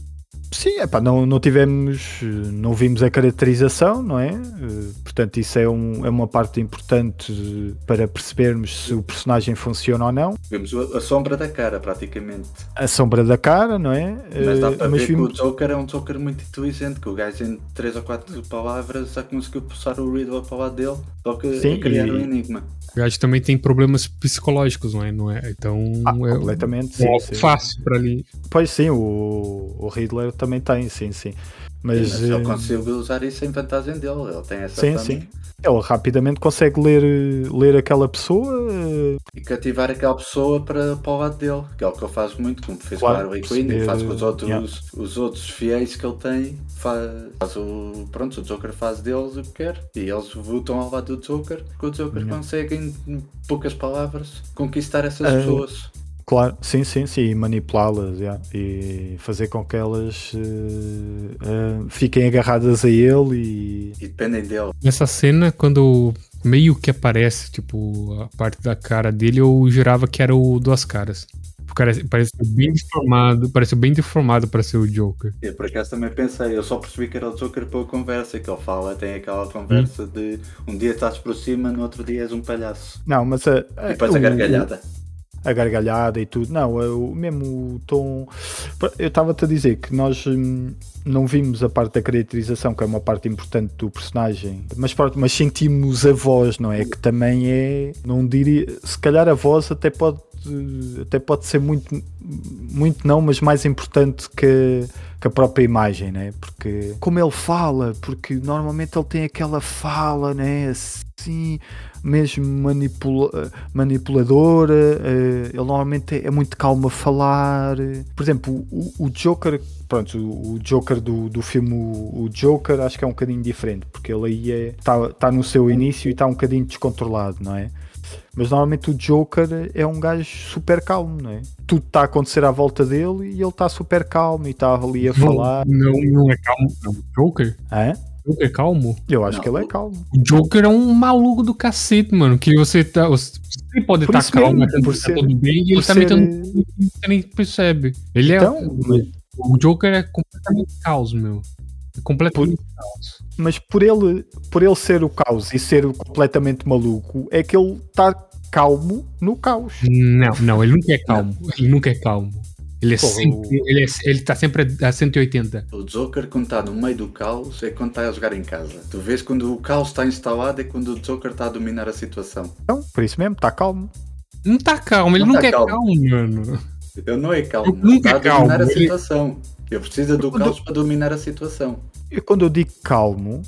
[SPEAKER 1] Sim, epá, não, não tivemos, não vimos a caracterização, não é? Eh, Portanto, isso é, um, é uma parte importante para percebermos se o personagem funciona ou não.
[SPEAKER 2] Vemos a, a sombra da cara, praticamente.
[SPEAKER 1] A sombra da cara, não é?
[SPEAKER 2] Mas dá
[SPEAKER 1] Eh,
[SPEAKER 2] para
[SPEAKER 1] mas
[SPEAKER 2] ver
[SPEAKER 1] vimos-
[SPEAKER 2] que o Joker é um Joker muito inteligente, que o gajo em 3 ou 4 palavras já conseguiu puxar o Riddler para o lado dele, só que
[SPEAKER 1] Sim,
[SPEAKER 2] criar
[SPEAKER 1] e-
[SPEAKER 2] um enigma.
[SPEAKER 3] O gajo também tem problemas psicológicos, não é? Não é? Então
[SPEAKER 1] Ah,
[SPEAKER 3] é
[SPEAKER 1] completamente,
[SPEAKER 3] um
[SPEAKER 1] sim, sim.
[SPEAKER 3] fácil para ali.
[SPEAKER 1] Pois sim, o, o Riddler também tem, sim, sim. Mas,
[SPEAKER 2] Mas ele
[SPEAKER 1] eh,
[SPEAKER 2] conseguiu usar isso em vantagem dele, ele tem essa
[SPEAKER 1] sim,
[SPEAKER 2] fama
[SPEAKER 1] sim. Ele rapidamente consegue ler, eh, ler aquela pessoa. eh,
[SPEAKER 2] e cativar aquela pessoa para, para o lado dele, que é o que ele faz muito, como fez
[SPEAKER 1] Claro,
[SPEAKER 2] com a Harley Quinn e faz com os outros,
[SPEAKER 1] yeah.
[SPEAKER 2] os outros fiéis que ele tem, faz, faz o, pronto, o Joker faz deles o que quer, e eles votam ao lado do Joker, que o Joker
[SPEAKER 1] Yeah.
[SPEAKER 2] consegue em poucas palavras conquistar essas
[SPEAKER 1] Eh,
[SPEAKER 2] pessoas.
[SPEAKER 1] Claro, sim, sim, sim, e manipulá-las yeah, e fazer com que elas eh, eh, fiquem agarradas a ele e
[SPEAKER 2] E dependem dele.
[SPEAKER 3] Nessa cena, quando meio que aparece, tipo, a parte da cara dele, eu jurava que era o Duas Caras. O cara parece bem deformado, parece bem deformado para ser o Joker.
[SPEAKER 2] Eu por acaso também pensei, eu só percebi que era o Joker pela conversa que ele fala, tem aquela conversa
[SPEAKER 1] Hum.
[SPEAKER 2] de um dia estás por cima, no outro dia és um palhaço.
[SPEAKER 1] não, mas a,
[SPEAKER 2] E depois a
[SPEAKER 1] o-
[SPEAKER 2] gargalhada.
[SPEAKER 1] A gargalhada e tudo, não, o mesmo o tom. Eu estava-te a dizer que nós hum, não vimos a parte da caracterização, que é uma parte importante do personagem, mas, pronto, mas sentimos a voz, não é? Que também é, não diria, se calhar a voz até pode, até pode ser muito, muito não, mas mais importante que, que a própria imagem, né? Porque como ele fala, porque normalmente ele tem aquela fala, né? Assim, mesmo manipula, manipuladora, eh, ele normalmente é, é muito calmo a falar. eh. Por exemplo, o, o Joker, pronto, o, Joker do, do filme o, Joker acho que é um bocadinho diferente, porque ele aí está tá no seu início e está um bocadinho descontrolado, não é? Mas normalmente o Joker é um gajo super calmo, não é? Tudo está a acontecer à volta dele e ele está super calmo e está ali a falar.
[SPEAKER 3] Não, não é calmo. Não. Joker?
[SPEAKER 1] Hã?
[SPEAKER 3] Joker é calmo?
[SPEAKER 1] Eu acho
[SPEAKER 2] Não,
[SPEAKER 1] que ele é calmo.
[SPEAKER 3] O Joker é um maluco do cacete, mano. Que você tá. Você pode
[SPEAKER 1] Por
[SPEAKER 3] estar
[SPEAKER 1] isso
[SPEAKER 3] calmo,
[SPEAKER 1] mesmo, por
[SPEAKER 3] tá
[SPEAKER 1] ser-
[SPEAKER 3] tudo bem, e ele
[SPEAKER 1] por
[SPEAKER 3] tá
[SPEAKER 1] ser,
[SPEAKER 3] metendo. Você nem percebe. Ele é.
[SPEAKER 1] Então, mas,
[SPEAKER 3] O Joker é completamente caos, meu. É completamente caos.
[SPEAKER 1] mas por ele por ele ser o caos e ser completamente maluco, é que ele está calmo no caos.
[SPEAKER 3] Não, não, ele nunca é calmo. Ele nunca é calmo. Ele é
[SPEAKER 1] Pô,
[SPEAKER 3] sempre. Ele, é, ele tá sempre a 180.
[SPEAKER 2] O Joker, quando está no meio do caos, é quando está a jogar em casa. Tu vês quando o caos está instalado, é quando o Joker está a dominar a situação.
[SPEAKER 1] Então, por isso mesmo, está calmo.
[SPEAKER 3] Não tá calmo, ele
[SPEAKER 2] Não tá
[SPEAKER 3] nunca é
[SPEAKER 2] calmo.
[SPEAKER 3] calmo, mano.
[SPEAKER 2] Ele não é calmo,
[SPEAKER 3] Ele nunca
[SPEAKER 2] está
[SPEAKER 3] é
[SPEAKER 2] a dominar
[SPEAKER 3] calmo,
[SPEAKER 2] a
[SPEAKER 3] ele-
[SPEAKER 2] situação. Ele precisa do
[SPEAKER 1] Quando-
[SPEAKER 2] caos para dominar a situação.
[SPEAKER 1] E quando eu digo calmo,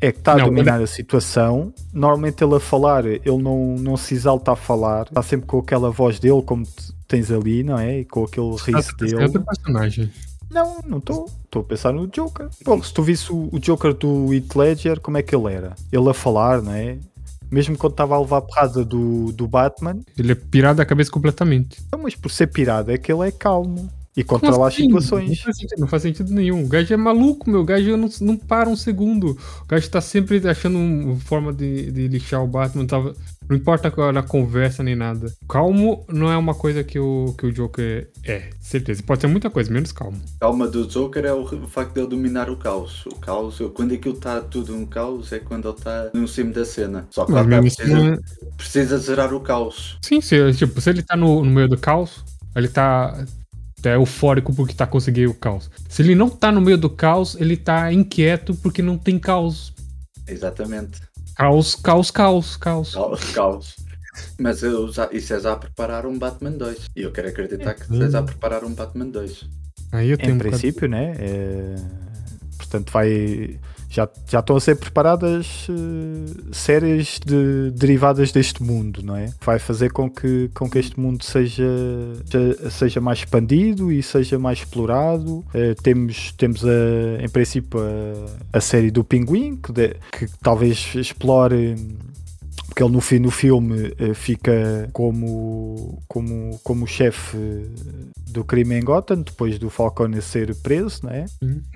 [SPEAKER 1] é que está a
[SPEAKER 3] Não,
[SPEAKER 1] dominar a situação. Normalmente ele a falar, ele não, não se exalta a falar, está sempre com aquela voz dele, como tens ali, não é? E com aquele riso
[SPEAKER 3] É
[SPEAKER 1] dele.
[SPEAKER 3] outro personagem.
[SPEAKER 1] Não, não estou. Estou a pensar no Joker. Bom, se tu visse o, o Joker do Heath Ledger, como é que ele era? Ele a falar, não é? Mesmo quando estava a levar a porrada do, do Batman.
[SPEAKER 3] Ele é pirado da cabeça completamente.
[SPEAKER 1] Não, mas por ser pirado é que ele é calmo. E controla as
[SPEAKER 3] assim?
[SPEAKER 1] situações.
[SPEAKER 3] Não faz, sentido, não faz sentido nenhum. O gajo é maluco, meu. O gajo não, não para um segundo. O gajo tá sempre achando uma forma de, de lixar o Batman. Tava, não importa a, a conversa nem nada. Calmo não é uma coisa que o, que o Joker é. Certeza. Pode ser muita coisa, menos calmo.
[SPEAKER 2] Calma do Joker é o, o facto de ele dominar o caos. O caos, quando aquilo está tudo um caos, é quando ele está no cimo da cena. Só que
[SPEAKER 3] Mas
[SPEAKER 2] lá
[SPEAKER 3] mesmo
[SPEAKER 2] precisa,
[SPEAKER 3] assim,
[SPEAKER 2] precisa zerar o caos.
[SPEAKER 3] Sim, se, tipo, se ele tá no, no meio do caos, ele tá é eufórico porque tá conseguindo o caos. Se ele não tá no meio do caos, ele tá inquieto porque não tem caos.
[SPEAKER 2] Exatamente.
[SPEAKER 3] Caos, caos, caos, caos.
[SPEAKER 2] Caos. caos. Mas eu, já- e vocês a preparar um Batman 2. E eu quero acreditar que vocês a preparar um Batman 2.
[SPEAKER 3] Aí eu tenho
[SPEAKER 1] Em
[SPEAKER 3] um bocado-
[SPEAKER 1] princípio, né? É, Portanto, vai. Já, já estão a ser preparadas eh, séries de, derivadas deste mundo, não é? Vai fazer com que, com que este mundo seja, seja, mais expandido e seja mais explorado. Eh, temos, temos a, em princípio a, a série do Pinguim, que, de- que talvez explore. Porque ele no, fi- no filme eh, fica como, como, como chefe do crime em Gotham, depois do Falcone ser preso, não é?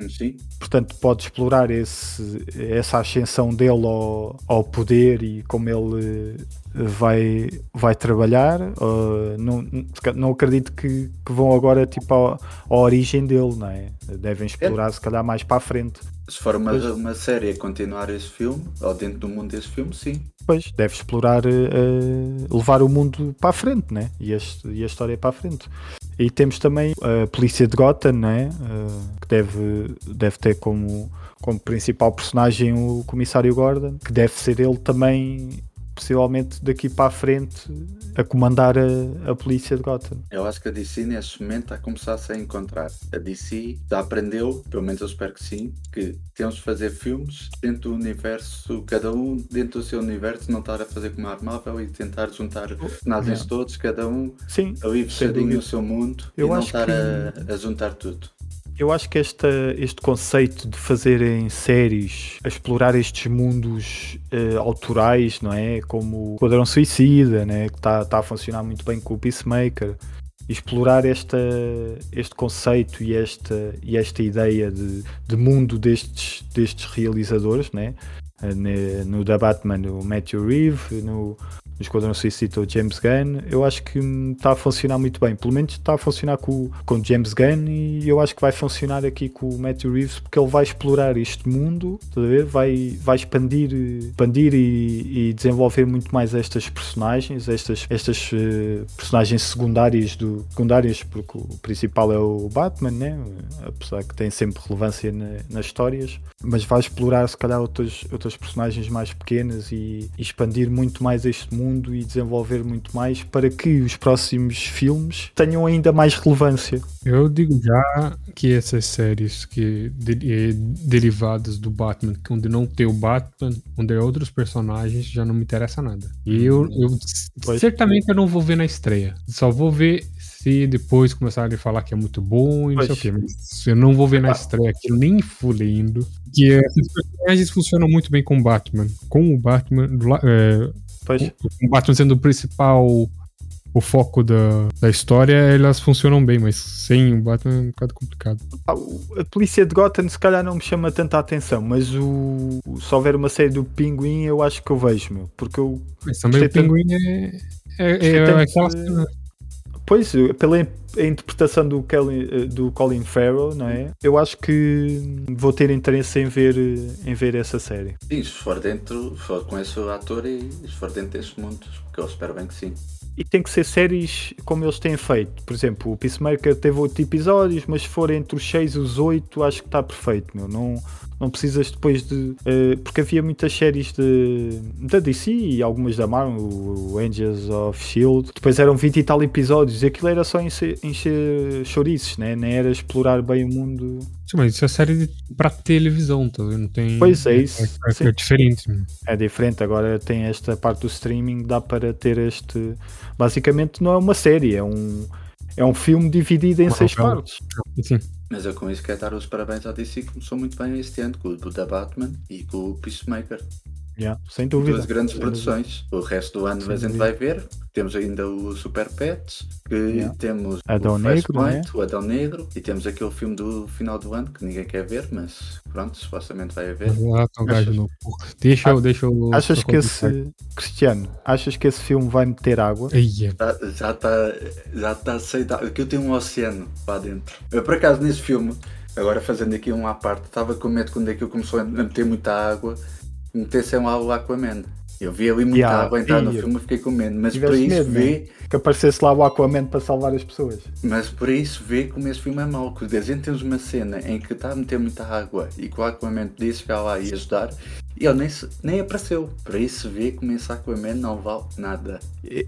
[SPEAKER 2] Sim.
[SPEAKER 1] Portanto, pode explorar esse, essa ascensão dele ao, ao poder e como ele eh, vai, vai trabalhar. Uh, não, não acredito que, que vão agora tipo à, à origem dele, não é? Devem explorar se calhar mais para a frente.
[SPEAKER 2] Se for uma,
[SPEAKER 1] Pois.
[SPEAKER 2] uma série a continuar esse filme, ou dentro do mundo desse filme, sim.
[SPEAKER 1] Pois, deve explorar, eh, levar o mundo para a frente, né? E, este, e a história para a frente. E temos também a polícia de Gotham, né? Eh, que deve, deve ter como, como principal personagem o comissário Gordon, que deve ser ele também, possivelmente daqui para a frente, a comandar a, a polícia de Gotham.
[SPEAKER 2] Eu acho que a DC neste momento está a começar-se a encontrar. A DC já aprendeu, pelo menos eu espero que sim, que temos de fazer filmes dentro do universo, cada um dentro do seu universo, não estar a fazer como a Marvel e tentar juntar personagens
[SPEAKER 1] Não.
[SPEAKER 2] todos, cada um
[SPEAKER 1] Sim,
[SPEAKER 2] ali fechadinho
[SPEAKER 1] dúvida.
[SPEAKER 2] no seu mundo
[SPEAKER 1] Eu
[SPEAKER 2] e não estar
[SPEAKER 1] que-
[SPEAKER 2] a, a juntar tudo.
[SPEAKER 1] Eu acho que esta, este conceito de fazerem séries a explorar estes mundos eh, autorais, não é? Como o Quadrão Suicida, né? que está tá a funcionar muito bem com o Peacemaker. Explorar esta, este conceito e esta, e esta ideia de, de mundo destes, destes realizadores, né? Eh, no da Batman, o Matthew Reeve, no, no Esquadrão Suicida, o James Gunn, eu acho que está a funcionar muito bem. Pelo menos está a funcionar com, o- com o James Gunn e eu acho que vai funcionar aqui com o Matthew Reeves porque ele vai explorar este mundo? Vai, vai expandir, expandir e, e desenvolver muito mais estas personagens, estas, estas eh, personagens secundárias, do, secundárias, porque o principal é o Batman, né? apesar que tem sempre relevância na- nas histórias, mas vai explorar se calhar outras, outras personagens mais pequenas e, e expandir muito mais este mundo e desenvolver muito mais para que os próximos filmes tenham ainda mais relevância.
[SPEAKER 3] Eu digo já que essas séries que de- eh, derivadas do Batman, que onde não tem o Batman, onde é outros personagens, já não me interessa nada. E eu, eu
[SPEAKER 1] Pois.
[SPEAKER 3] certamente eu não vou ver na estreia. Só vou ver se depois começarem a falar que é muito bom e não sei o
[SPEAKER 1] Pois.
[SPEAKER 3] quê. Mas eu não vou ver na estreia aquilo nem fudendo. Que esses personagens funcionam muito bem com o Batman. Com o Batman, é,
[SPEAKER 1] Pois,
[SPEAKER 3] o Batman sendo o principal o foco da, da história, elas funcionam bem, mas sem o Batman é um bocado complicado.
[SPEAKER 1] Ah, A polícia de Gotham se calhar não me chama tanta atenção, mas o, se houver uma série do Pinguim eu acho que eu vejo, meu, porque eu
[SPEAKER 3] Mas também o Pinguim é, é, é
[SPEAKER 1] tanto
[SPEAKER 3] aquela
[SPEAKER 1] de-
[SPEAKER 3] cena.
[SPEAKER 1] Pois, pela interpretação do, Kelly, eh, do Colin Farrell, não é? Eu acho que vou ter interesse em ver, eh, em ver essa série.
[SPEAKER 2] Sim, se for dentro, se for com esse ator e se for dentro deste mundo, que eu espero bem que sim.
[SPEAKER 1] E tem que ser séries como eles têm feito. Por exemplo, o Peacemaker teve 8 episódios, mas se for entre os 6 e os 8, acho que está perfeito, meu. Não, não precisas depois de. eh, porque havia muitas séries de, da DC e algumas da Marvel, o Angels of Shield. Depois eram 20 e tal episódios e aquilo era só encher, encher chouriços, né? nem era explorar bem o mundo.
[SPEAKER 3] Sim, mas isso é série de, pra televisão, tá vendo? Não tem.
[SPEAKER 1] Pois é isso,
[SPEAKER 3] É, é- é diferente. mano.
[SPEAKER 1] É diferente, agora tem esta parte do streaming, dá para ter este. Basicamente não é uma série, é um. é um filme dividido em
[SPEAKER 3] Uma
[SPEAKER 1] seis
[SPEAKER 3] novela.
[SPEAKER 1] partes.
[SPEAKER 3] Sim.
[SPEAKER 2] Mas eu com isso quero dar os parabéns à DC que começou muito bem este ano com o The Batman e com o Peacemaker.
[SPEAKER 1] Yeah, sem dúvida.
[SPEAKER 2] Duas grandes
[SPEAKER 1] Sem
[SPEAKER 2] produções. O resto do ano
[SPEAKER 1] Sem
[SPEAKER 2] a gente
[SPEAKER 1] dúvida.
[SPEAKER 2] vai ver. Temos ainda o Super Pets, que
[SPEAKER 1] Yeah.
[SPEAKER 2] temos
[SPEAKER 1] Adão
[SPEAKER 2] o
[SPEAKER 1] Negro,
[SPEAKER 2] Flashpoint,
[SPEAKER 1] né?
[SPEAKER 2] o Adão Negro, e temos aquele filme do final do ano que ninguém quer ver, mas pronto, supostamente vai haver.
[SPEAKER 3] Ah,
[SPEAKER 1] Achas-
[SPEAKER 3] no. Deixa eu, deixa eu.
[SPEAKER 1] Achas que esse. Cristiano, achas que esse filme vai meter água?
[SPEAKER 3] Ai, é.
[SPEAKER 2] Já- Já está já tá aceitado. Aqui eu tenho um oceano lá dentro. Eu, por acaso, nesse filme, agora fazendo aqui um à parte, estava com medo quando aquilo começou a meter muita água, metessem lá o Aquaman. Eu vi ali muita
[SPEAKER 1] Yeah,
[SPEAKER 2] água entrar no filme e fiquei com medo. Mas por isso
[SPEAKER 1] medo,
[SPEAKER 2] vê,
[SPEAKER 1] Que aparecesse lá o Aquaman para salvar as pessoas.
[SPEAKER 2] mas por isso vê como esse filme é mau. Que a gente temos uma cena em que está a meter muita água e que o Aquaman podia chegar lá e ajudar e ele nem, se- nem apareceu. Por isso vê como esse Aquaman não vale nada.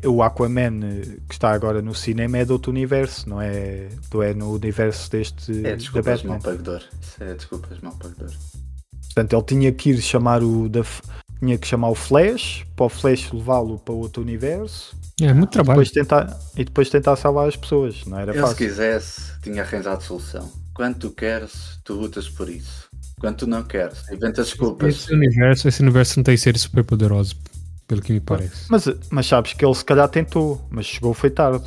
[SPEAKER 1] O Aquaman eh, que está agora no cinema é de outro universo, não é? Não é no universo deste
[SPEAKER 2] É desculpas mal pagador. Isso é desculpas mal pagador.
[SPEAKER 1] Portanto, ele tinha que ir chamar o da tinha que chamar o Flash para o Flash levá-lo para outro universo
[SPEAKER 3] É muito trabalho.
[SPEAKER 1] depois tentar, e depois tentar salvar as pessoas. Não era
[SPEAKER 2] Ele se
[SPEAKER 1] fácil.
[SPEAKER 2] quisesse, tinha arranjado solução. Quando tu queres, tu lutas por isso. Quando tu não queres, inventa desculpas.
[SPEAKER 3] Esse universo, esse universo não tem seres super poderosos, pelo que me parece.
[SPEAKER 1] Mas, mas sabes que ele se calhar tentou, mas chegou foi tarde.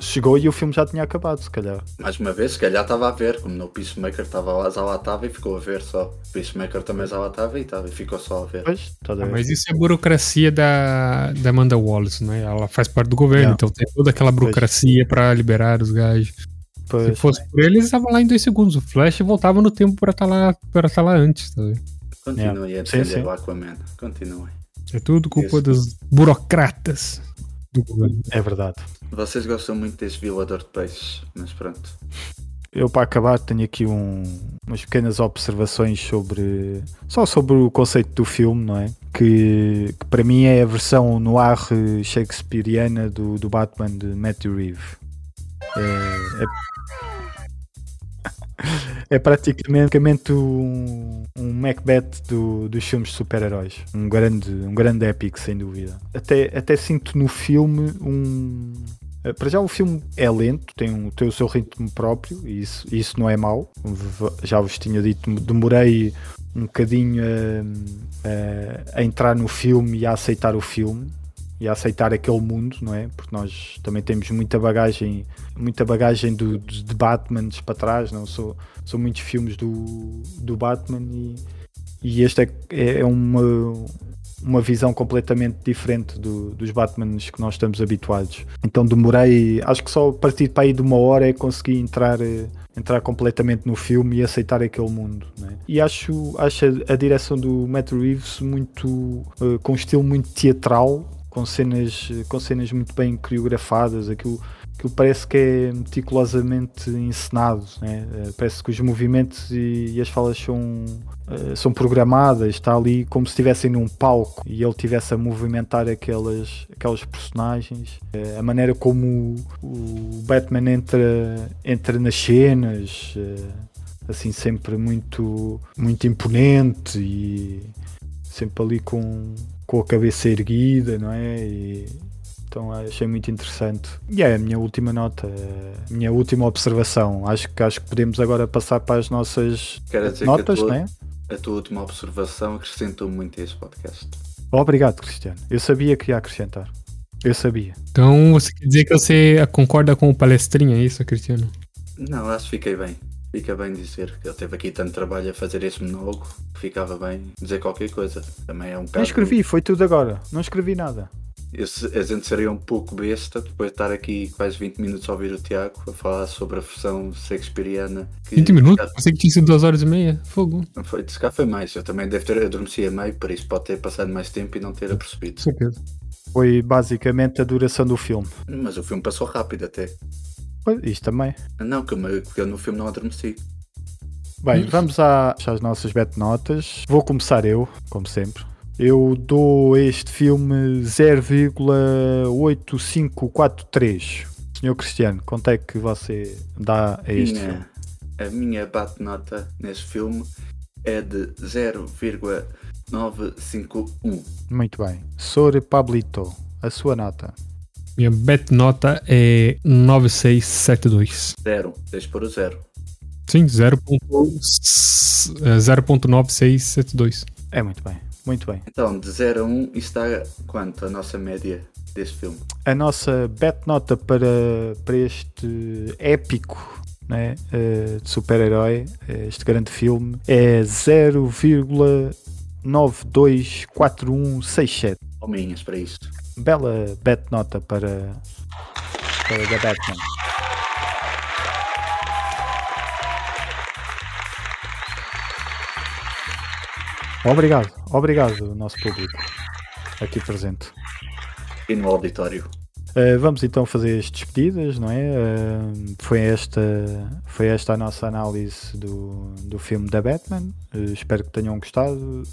[SPEAKER 1] Chegou- e o filme já tinha acabado, se calhar.
[SPEAKER 2] Mais uma vez, se calhar estava a ver, como no Peacemaker estava lá, já lá estava e ficou a ver só. O Peacemaker também já lá estava e, estava, e ficou só a ver.
[SPEAKER 1] Pois, a
[SPEAKER 3] Ah,
[SPEAKER 1] ver?
[SPEAKER 3] mas isso é burocracia da, da Amanda Wallace, né? Ela faz parte do governo,
[SPEAKER 1] Yeah.
[SPEAKER 3] então tem toda aquela burocracia pra liberar os gajos.
[SPEAKER 1] Pois.
[SPEAKER 3] Se fosse por eles, estavam lá em dois segundos. O Flash voltava no tempo pra estar lá, pra estar lá antes, tá vendo?
[SPEAKER 2] Continuem a defender
[SPEAKER 1] sim.
[SPEAKER 2] o Aquaman. Continuem.
[SPEAKER 3] É tudo culpa
[SPEAKER 2] Isso.
[SPEAKER 3] dos burocratas do governo.
[SPEAKER 1] É verdade.
[SPEAKER 2] Vocês gostam muito desse violador de peixes, mas pronto.
[SPEAKER 1] Eu para acabar tenho aqui um- umas pequenas observações sobre só sobre o conceito do filme, não é? Que, que para mim é a versão noir shakespeariana do, do Batman de Matthew Reeve. É, é- é praticamente um, um Macbeth do- dos filmes de super-heróis. Um grande, um grande épico, sem dúvida. Até, até sinto no filme um. eh, Para já o filme é lento, tem, um, tem o seu ritmo próprio e isso, isso não é mau. Já vos tinha dito, demorei um bocadinho a, a- a entrar no filme e a aceitar o filme e a aceitar aquele mundo, não é? Porque nós também temos muita bagagem, muita bagagem do, de de Batmans para trás, não sou, são muitos filmes do, do Batman e, e este é, é uma, uma visão completamente diferente do- dos Batmans que nós estamos habituados. Então demorei, acho que só a partir para aí de uma hora é consegui entrar, eh, entrar completamente no filme e aceitar aquele mundo. né? E acho, acho a, a direção do Matt Reeves muito eh, com um estilo muito teatral, com cenas, com cenas muito bem coreografadas, aquilo, aquilo parece que é meticulosamente encenado, né? Eh, parece que os movimentos e, e as falas são, eh, são programadas, está ali como se estivessem num palco e ele estivesse a movimentar aquelas, aquelas personagens, Eh, a maneira como o, o Batman entra, entra nas cenas, assim sempre muito, muito imponente e sempre ali com, com a cabeça erguida, não é? E, então achei muito interessante. E é a minha última nota, a minha última observação. Acho que, acho que podemos agora passar para as nossas notas,
[SPEAKER 2] que a tua,
[SPEAKER 1] não é?
[SPEAKER 2] a tua última observação acrescentou muito a este podcast.
[SPEAKER 1] Obrigado, Cristiano. Eu sabia que ia acrescentar. Eu sabia.
[SPEAKER 3] Então você quer dizer que você concorda com o palestrinha, é isso, Cristiano?
[SPEAKER 2] Não, acho que fiquei bem. Fica bem dizer que ele teve aqui tanto trabalho a fazer esse monólogo que ficava bem dizer qualquer coisa. Também é um
[SPEAKER 1] Não
[SPEAKER 2] bocado.
[SPEAKER 1] escrevi, foi tudo agora. Não escrevi nada.
[SPEAKER 2] Eu a gente seria um pouco besta depois de estar aqui quase 20 minutos a ouvir o Tiago a falar sobre a versão shakespeariana. que-
[SPEAKER 3] 20 minutos? Pensei que tinha sido 2 horas e meia. Fogo.
[SPEAKER 2] Não foi, se cá foi mais. Eu também devo ter adormecido a meio, por isso pode ter passado mais tempo e não ter apercebido.
[SPEAKER 3] Com certeza.
[SPEAKER 1] Foi basicamente a duração do filme.
[SPEAKER 2] Mas o filme passou rápido até.
[SPEAKER 1] Pois, Isto também.
[SPEAKER 2] Não, que eu, que eu no filme não adormeci.
[SPEAKER 1] Bem, vamos à- às nossas bet notas. Vou começar eu, como sempre. Eu dou a este filme 0,8543. Senhor Cristiano, quanto é que você dá a este filme?
[SPEAKER 2] Minha, a minha bate-nota nesse filme é de 0,951.
[SPEAKER 1] Muito bem. Sor Pablito, a sua nota.
[SPEAKER 3] Minha bet nota é 9672.
[SPEAKER 2] Zero. Deixa por o zero.
[SPEAKER 3] Sim, 0.9672.
[SPEAKER 1] É muito bem, muito bem.
[SPEAKER 2] Então, de 0 a 1, um, dá quanto a nossa média deste filme?
[SPEAKER 1] A nossa bet nota para, para este épico né, uh, de super-herói, este grande filme, é 0,924167.
[SPEAKER 2] Hominhas para isso.
[SPEAKER 1] Bela bet nota para, para The Batman. Obrigado, obrigado, nosso público aqui presente.
[SPEAKER 2] E no auditório.
[SPEAKER 1] Uh, vamos então fazer as despedidas, não é? Uh, foi, esta, foi esta a nossa análise do, do filme da Batman. Uh, espero que tenham gostado.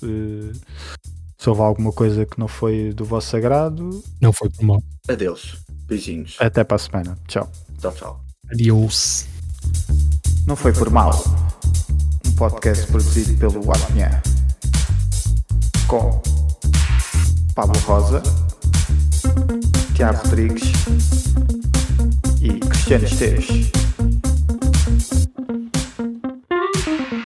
[SPEAKER 1] Se houve alguma coisa que não foi do vosso agrado,
[SPEAKER 3] não foi por mal.
[SPEAKER 2] Adeus. Beijinhos.
[SPEAKER 1] Até para a semana. Tchau.
[SPEAKER 2] Tchau, tchau.
[SPEAKER 3] Adiós.
[SPEAKER 1] Não foi por mal. Um podcast produzido pelo Apnha. Com Pablo Rosa. Tiago Rodrigues e Cristiano Esteves.